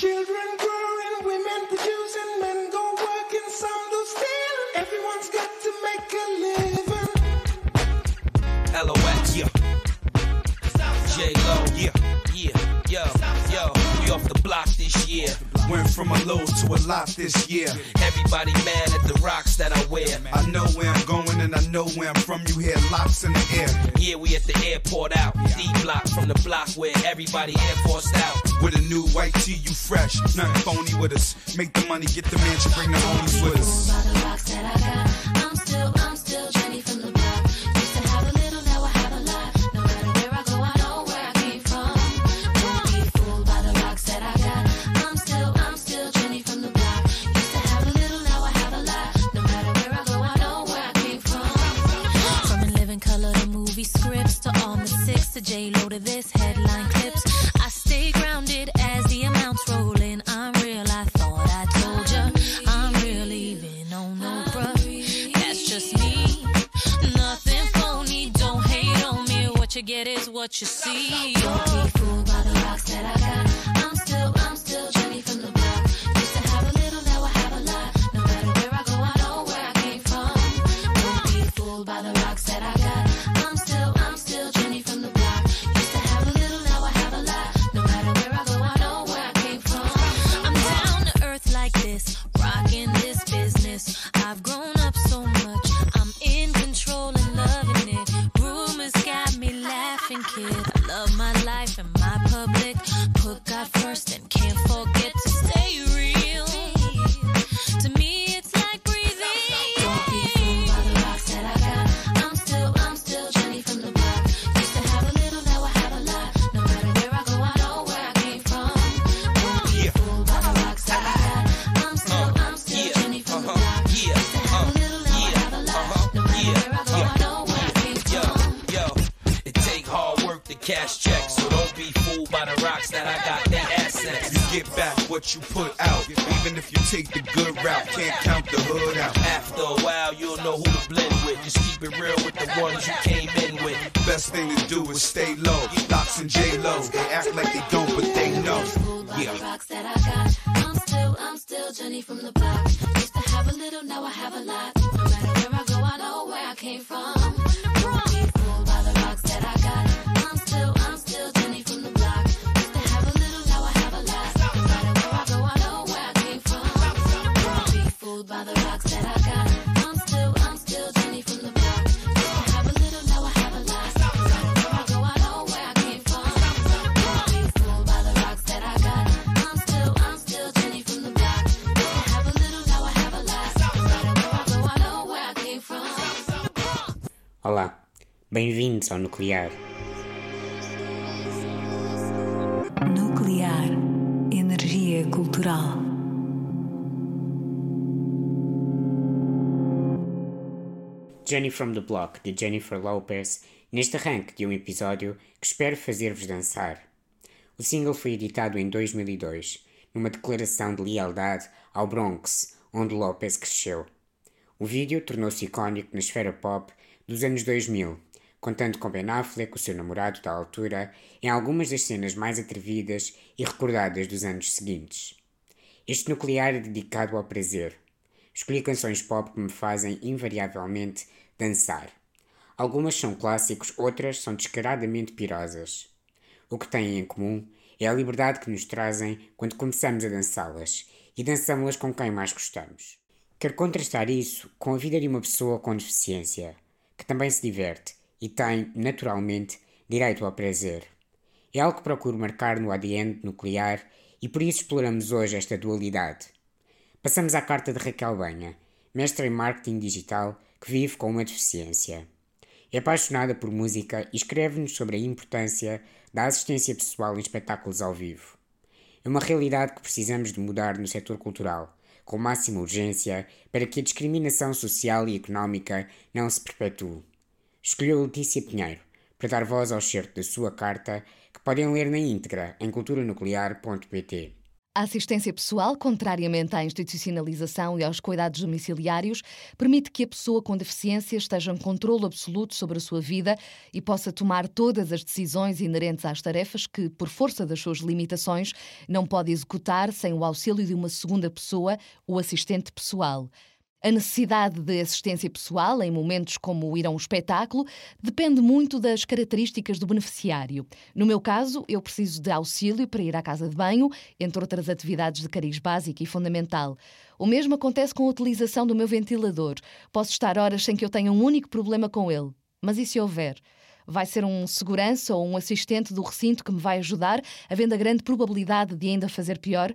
Children growing, women producing, men go working, some do stealing. Everyone's got to make a living. LOX, yeah. J Lo, yeah, yeah, yo, yo. We off the block this year. Went from a low to a lot this year. Everybody mad at the rocks that I wear. I know where I'm going and I know where I'm from. You hear locks in the air. Yeah, we at the airport out. D block from the block where everybody air forced out. With a new white tee, you fresh. Nothing phony with us. Make the money, get the mansion, bring the homies with us. Get is what you see. Don't be fooled by the rocks that I got. Cash checks, so don't be fooled by the rocks that I got. that assets. You get back what you put out. Even if you take the good route, can't count the hood out. After a while, you'll know who to blend with. Just keep it real with the ones you came in with. Best thing to do is stay low. Locks and J Lo, they act like they don't, but they know. Fooled by the Yeah. rocks that I got. I'm still, I'm still Jenny from the block. Used to have a little, now I have a lot. No matter where I go, I know where I came from. Olá, bem-vindos ao Nuclear. Nuclear. Energia cultural. Jenny from the Block, de Jennifer Lopez, neste arranque de um episódio que espero fazer-vos dançar. O single foi editado em 2002, numa declaração de lealdade ao Bronx, onde Lopez cresceu. O vídeo tornou-se icónico na esfera pop dos anos 2000, contando com Ben Affleck, o seu namorado da altura, em algumas das cenas mais atrevidas e recordadas dos anos seguintes. Este nuclear é dedicado ao prazer. Escolhi canções pop que me fazem invariavelmente dançar. Algumas são clássicos, outras são descaradamente pirosas. O que têm em comum é a liberdade que nos trazem quando começamos a dançá-las e dançamos-las com quem mais gostamos. Quero contrastar isso com a vida de uma pessoa com deficiência, que também se diverte e tem, naturalmente, direito ao prazer. É algo que procuro marcar no ADN nuclear e por isso exploramos hoje esta dualidade. Passamos à carta de Raquel Banha, mestra em marketing digital que vive com uma deficiência. É apaixonada por música e escreve-nos sobre a importância da assistência pessoal em espetáculos ao vivo. É uma realidade que precisamos de mudar no setor cultural, com máxima urgência, para que a discriminação social e económica não se perpetue. Escolheu Letícia Pinheiro para dar voz ao certo da sua carta, que podem ler na íntegra em culturanuclear.pt. A assistência pessoal, contrariamente à institucionalização e aos cuidados domiciliários, permite que a pessoa com deficiência esteja em controle absoluto sobre a sua vida e possa tomar todas as decisões inerentes às tarefas que, por força das suas limitações, não pode executar sem o auxílio de uma segunda pessoa, o assistente pessoal. A necessidade de assistência pessoal em momentos como ir a um espetáculo depende muito das características do beneficiário. No meu caso, eu preciso de auxílio para ir à casa de banho, entre outras atividades de cariz básico e fundamental. O mesmo acontece com a utilização do meu ventilador. Posso estar horas sem que eu tenha um único problema com ele. Mas e se houver? Vai ser um segurança ou um assistente do recinto que me vai ajudar, havendo a grande probabilidade de ainda fazer pior?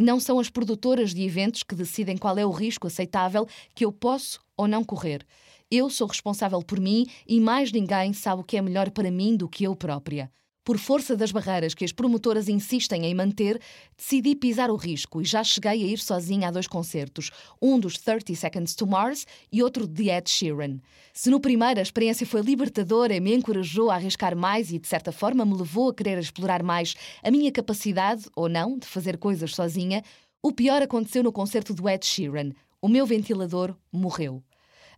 Não são as produtoras de eventos que decidem qual é o risco aceitável que eu posso ou não correr. Eu sou responsável por mim e mais ninguém sabe o que é melhor para mim do que eu própria. Por força das barreiras que as promotoras insistem em manter, decidi pisar o risco e já cheguei a ir sozinha a dois concertos, um dos 30 Seconds to Mars e outro de Ed Sheeran. Se no primeiro a experiência foi libertadora e me encorajou a arriscar mais e, de certa forma, me levou a querer explorar mais a minha capacidade, ou não, de fazer coisas sozinha, o pior aconteceu no concerto do Ed Sheeran. O meu ventilador morreu.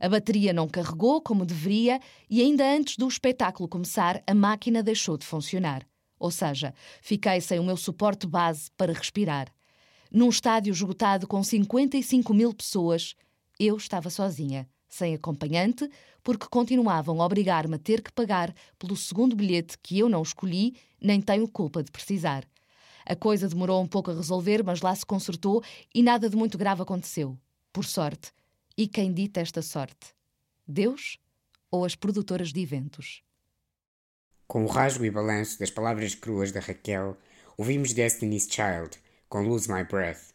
A bateria não carregou como deveria e, ainda antes do espetáculo começar, a máquina deixou de funcionar. Ou seja, fiquei sem o meu suporte base para respirar. Num estádio esgotado com 55 mil pessoas, eu estava sozinha, sem acompanhante, porque continuavam a obrigar-me a ter que pagar pelo segundo bilhete que eu não escolhi, nem tenho culpa de precisar. A coisa demorou um pouco a resolver, mas lá se consertou e nada de muito grave aconteceu. Por sorte. E quem dita esta sorte? Deus ou as produtoras de eventos? Com o rasgo e balanço das palavras cruas da Raquel, ouvimos Destiny's Child com Lose My Breath.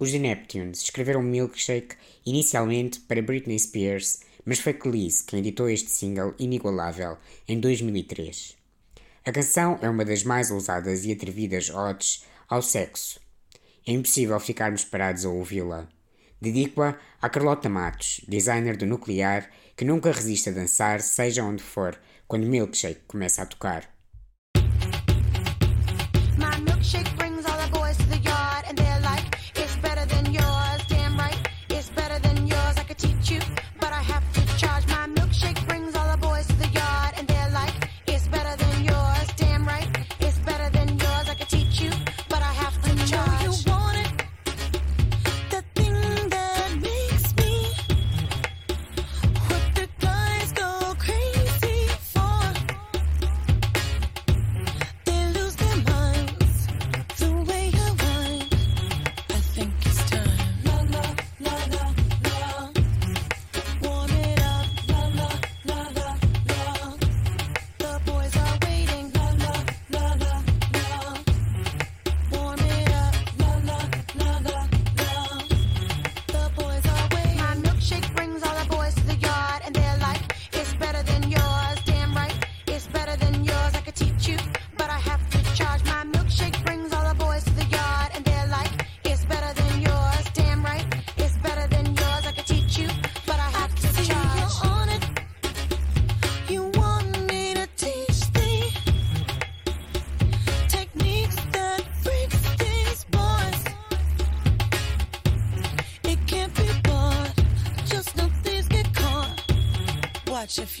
Os The Neptunes escreveram Milkshake inicialmente para Britney Spears, mas foi Khalees quem editou este single inigualável em 2003. A canção é uma das mais ousadas e atrevidas odes ao sexo. É impossível ficarmos parados a ouvi-la. Dedico-a a Carlota Matos, designer do nuclear, que nunca resiste a dançar, seja onde for, quando Milkshake começa a tocar. My milkshake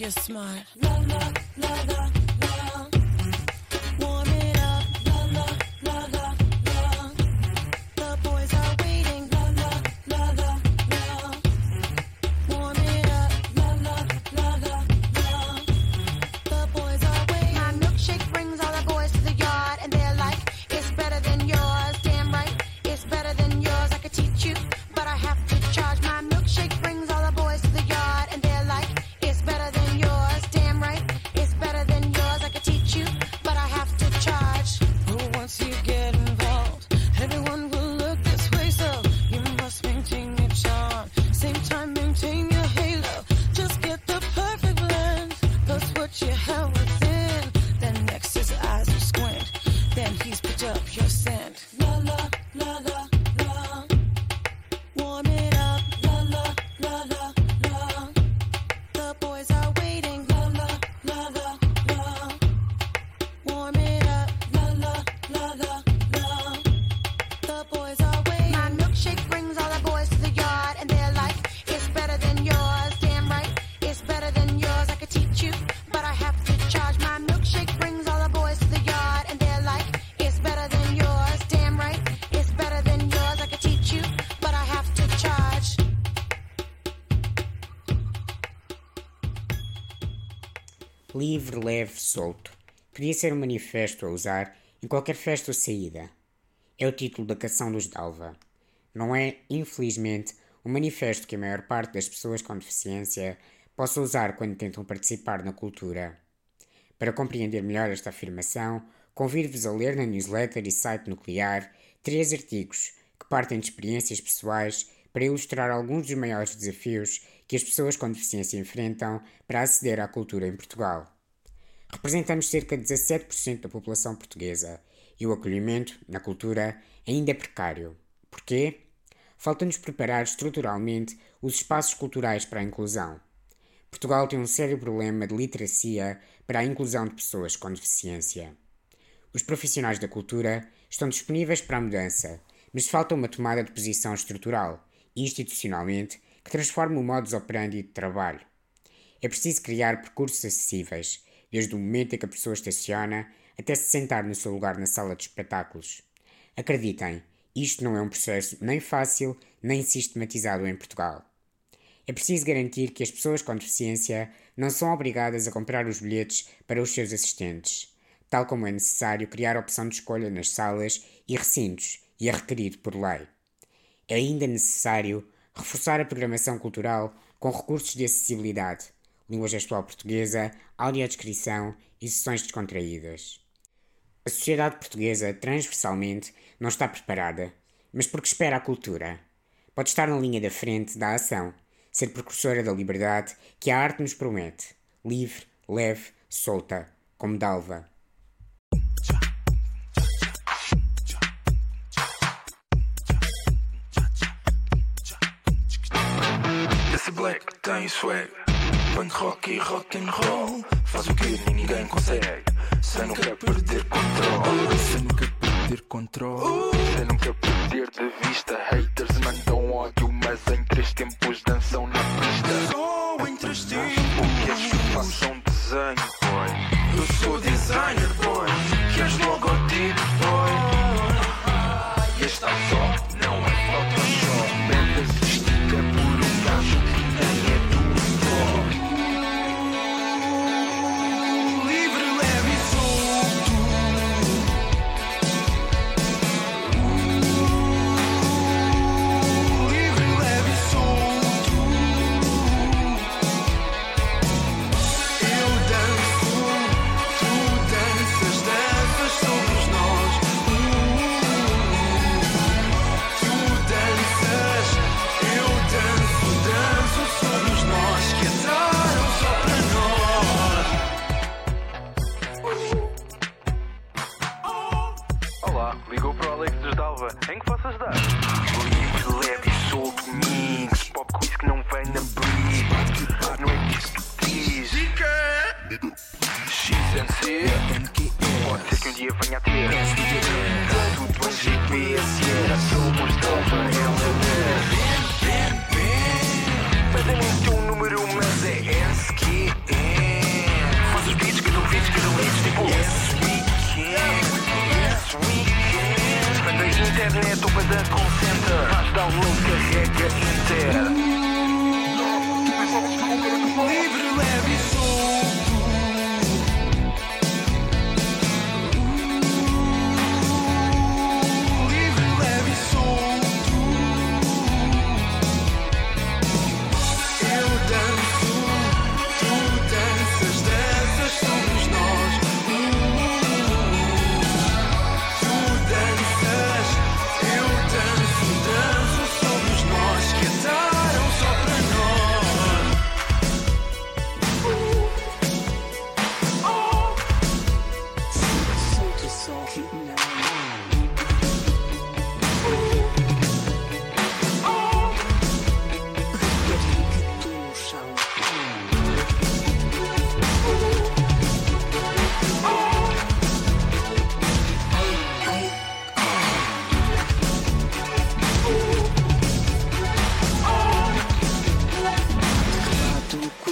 you're smart. No, no, no, no. Solto. Podia ser um manifesto a usar em qualquer festa ou saída. É o título da canção dos Dalva. Não é, infelizmente, um manifesto que a maior parte das pessoas com deficiência possa usar quando tentam participar na cultura. Para compreender melhor esta afirmação, convido-vos a ler na newsletter e site nuclear três artigos que partem de experiências pessoais para ilustrar alguns dos maiores desafios que as pessoas com deficiência enfrentam para aceder à cultura em Portugal. Representamos cerca de 17% da população portuguesa e o acolhimento na cultura ainda é precário. Porquê? Falta-nos preparar estruturalmente os espaços culturais para a inclusão. Portugal tem um sério problema de literacia para a inclusão de pessoas com deficiência. Os profissionais da cultura estão disponíveis para a mudança, mas falta uma tomada de posição estrutural e institucionalmente que transforme o modus operandi de trabalho. É preciso criar percursos acessíveis, desde o momento em que a pessoa estaciona até se sentar no seu lugar na sala de espetáculos. Acreditem, isto não é um processo nem fácil nem sistematizado em Portugal. É preciso garantir que as pessoas com deficiência não são obrigadas a comprar os bilhetes para os seus assistentes, tal como é necessário criar opção de escolha nas salas e recintos e é requerido por lei. É ainda necessário reforçar a programação cultural com recursos de acessibilidade, língua gestual portuguesa, audiodescrição e sessões descontraídas. A sociedade portuguesa, transversalmente, não está preparada, Mas porque espera a cultura? Pode estar na linha da frente da ação, ser precursora da liberdade que a arte nos promete, livre, leve, solta, como Dalva. Black Punk rock e rock and roll. Faz o que ninguém consegue. Sem nunca perder controle. Sem nunca perder controle. Sem nunca perder de vista. Haters mandam ódio Mas em três tempos dançam na pista. Só em três O que és façam desenho, ou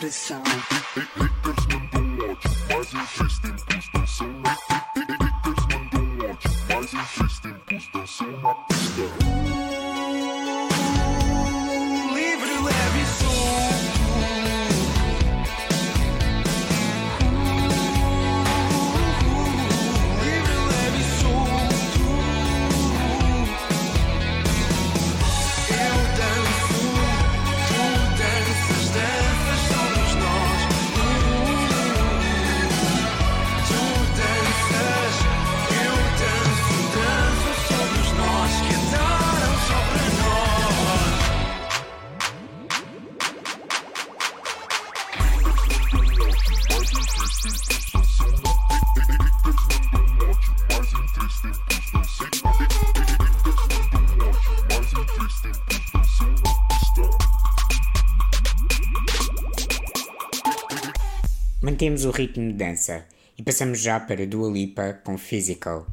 pressão. Haters mandam ódio, mas Mantemos o ritmo de dança e passamos já para Dua Lipa com Physical.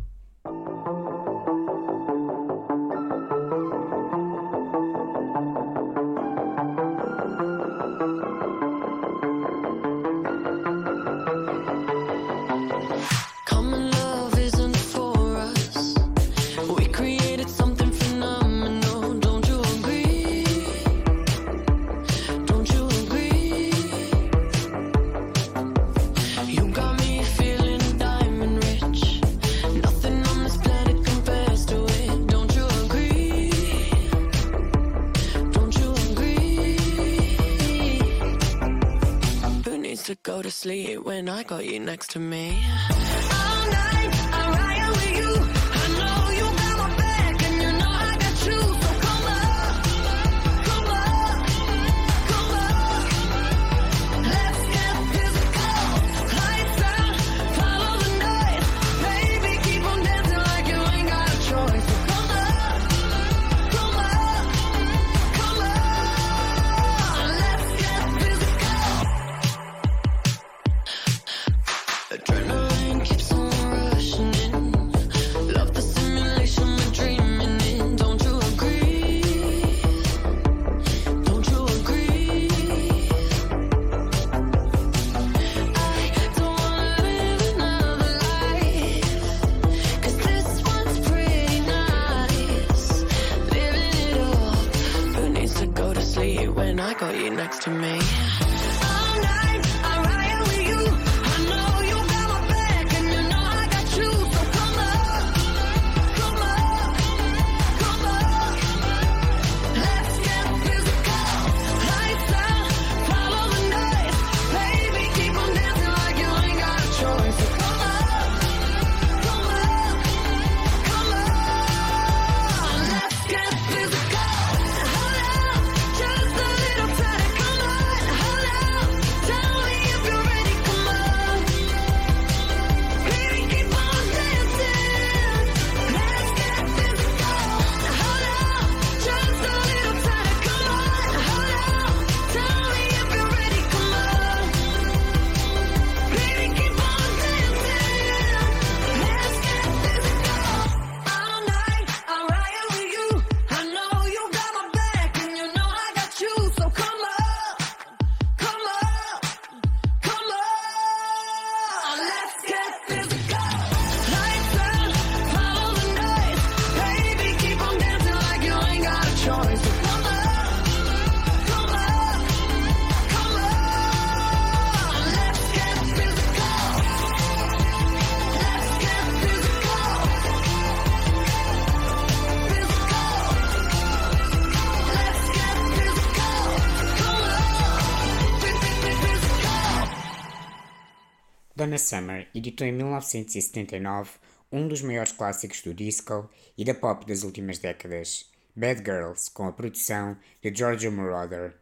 Donna Summer editou em 1979 um dos maiores clássicos do disco e da pop das últimas décadas, Bad Girls, com a produção de Giorgio Moroder.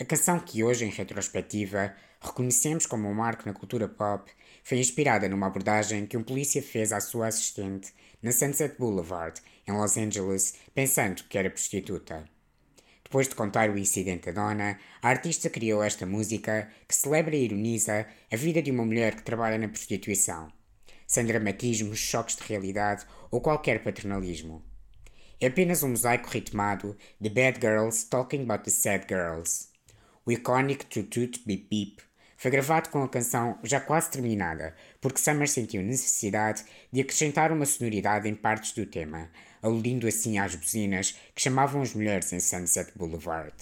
A canção que hoje, em retrospectiva, reconhecemos como um marco na cultura pop, foi inspirada numa abordagem que um polícia fez à sua assistente na Sunset Boulevard, em Los Angeles, pensando que era prostituta. Depois de contar o incidente a Donna, a artista criou esta música que celebra e ironiza a vida de uma mulher que trabalha na prostituição, sem dramatismos, choques de realidade ou qualquer paternalismo. É apenas um mosaico ritmado de Bad Girls Talking About the Sad Girls. O icónico Toot Beep Beep foi gravado com a canção já quase terminada, porque Summer sentiu necessidade de acrescentar uma sonoridade em partes do tema, aludindo assim às buzinas que chamavam as mulheres em Sunset Boulevard.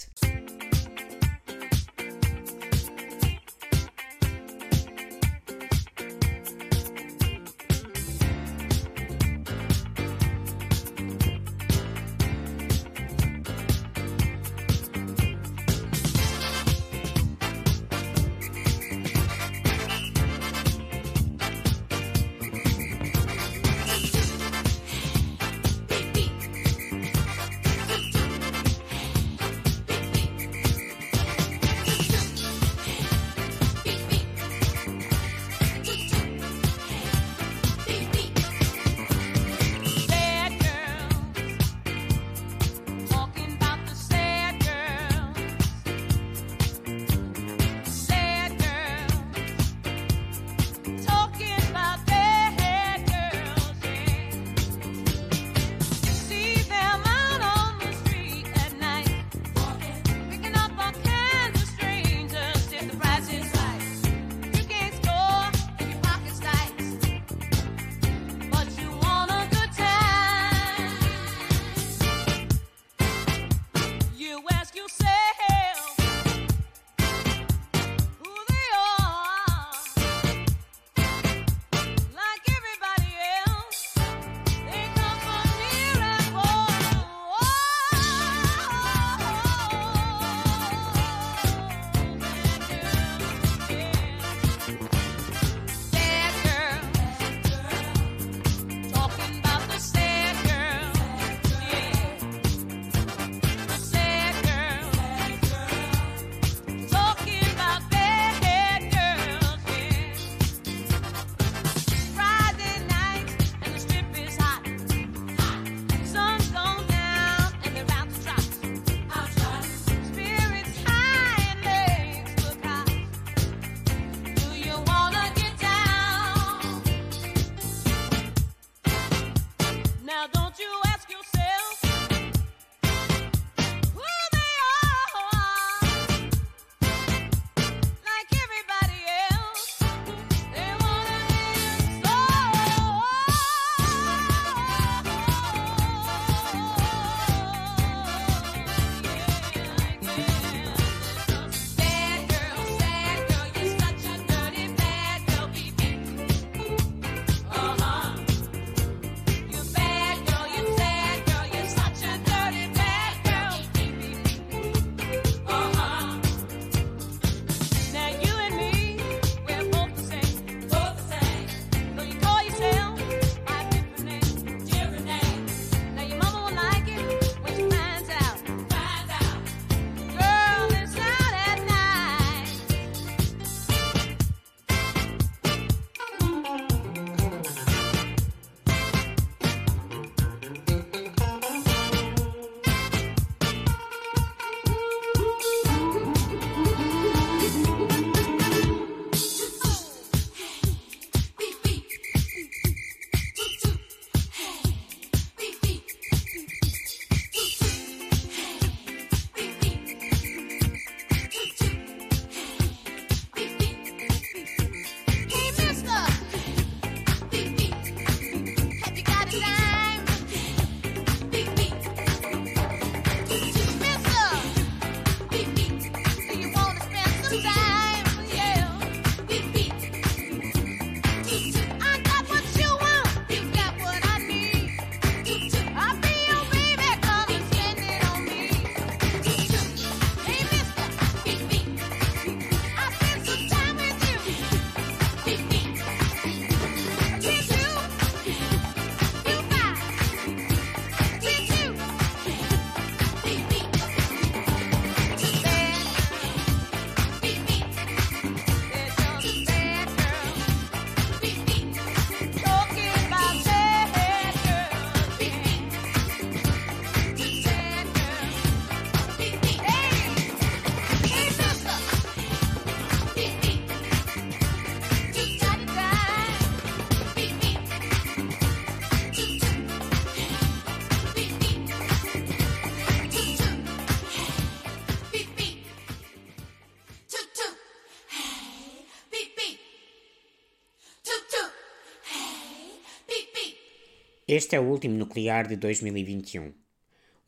Este é o último nuclear de 2021.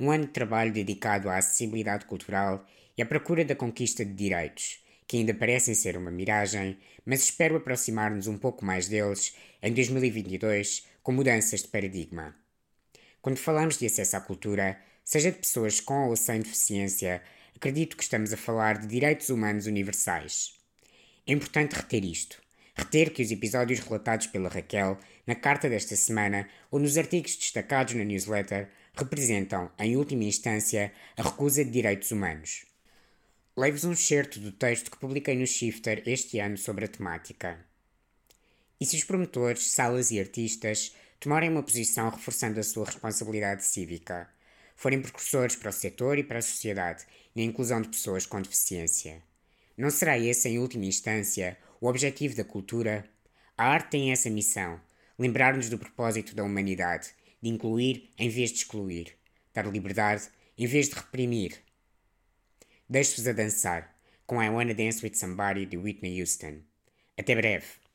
Um ano de trabalho dedicado à acessibilidade cultural e à procura da conquista de direitos, que ainda parecem ser uma miragem, mas espero aproximar-nos um pouco mais deles em 2022 com mudanças de paradigma. Quando falamos de acesso à cultura, seja de pessoas com ou sem deficiência, acredito que estamos a falar de direitos humanos universais. É importante reter isto. Reter que os episódios relatados pela Raquel na carta desta semana ou nos artigos destacados na newsletter representam, em última instância, a recusa de direitos humanos. Levo-vos um excerto do texto que publiquei no Shifter este ano sobre a temática. E se os promotores, salas e artistas tomarem uma posição reforçando a sua responsabilidade cívica, forem precursores para o setor e para a sociedade na inclusão de pessoas com deficiência? Não será esse, em última instância, o objetivo da cultura? A arte tem essa missão: lembrar-nos do propósito da humanidade, de incluir em vez de excluir, dar liberdade em vez de reprimir. Deixo-vos a dançar com I Wanna Dance With Somebody de Whitney Houston. Até breve!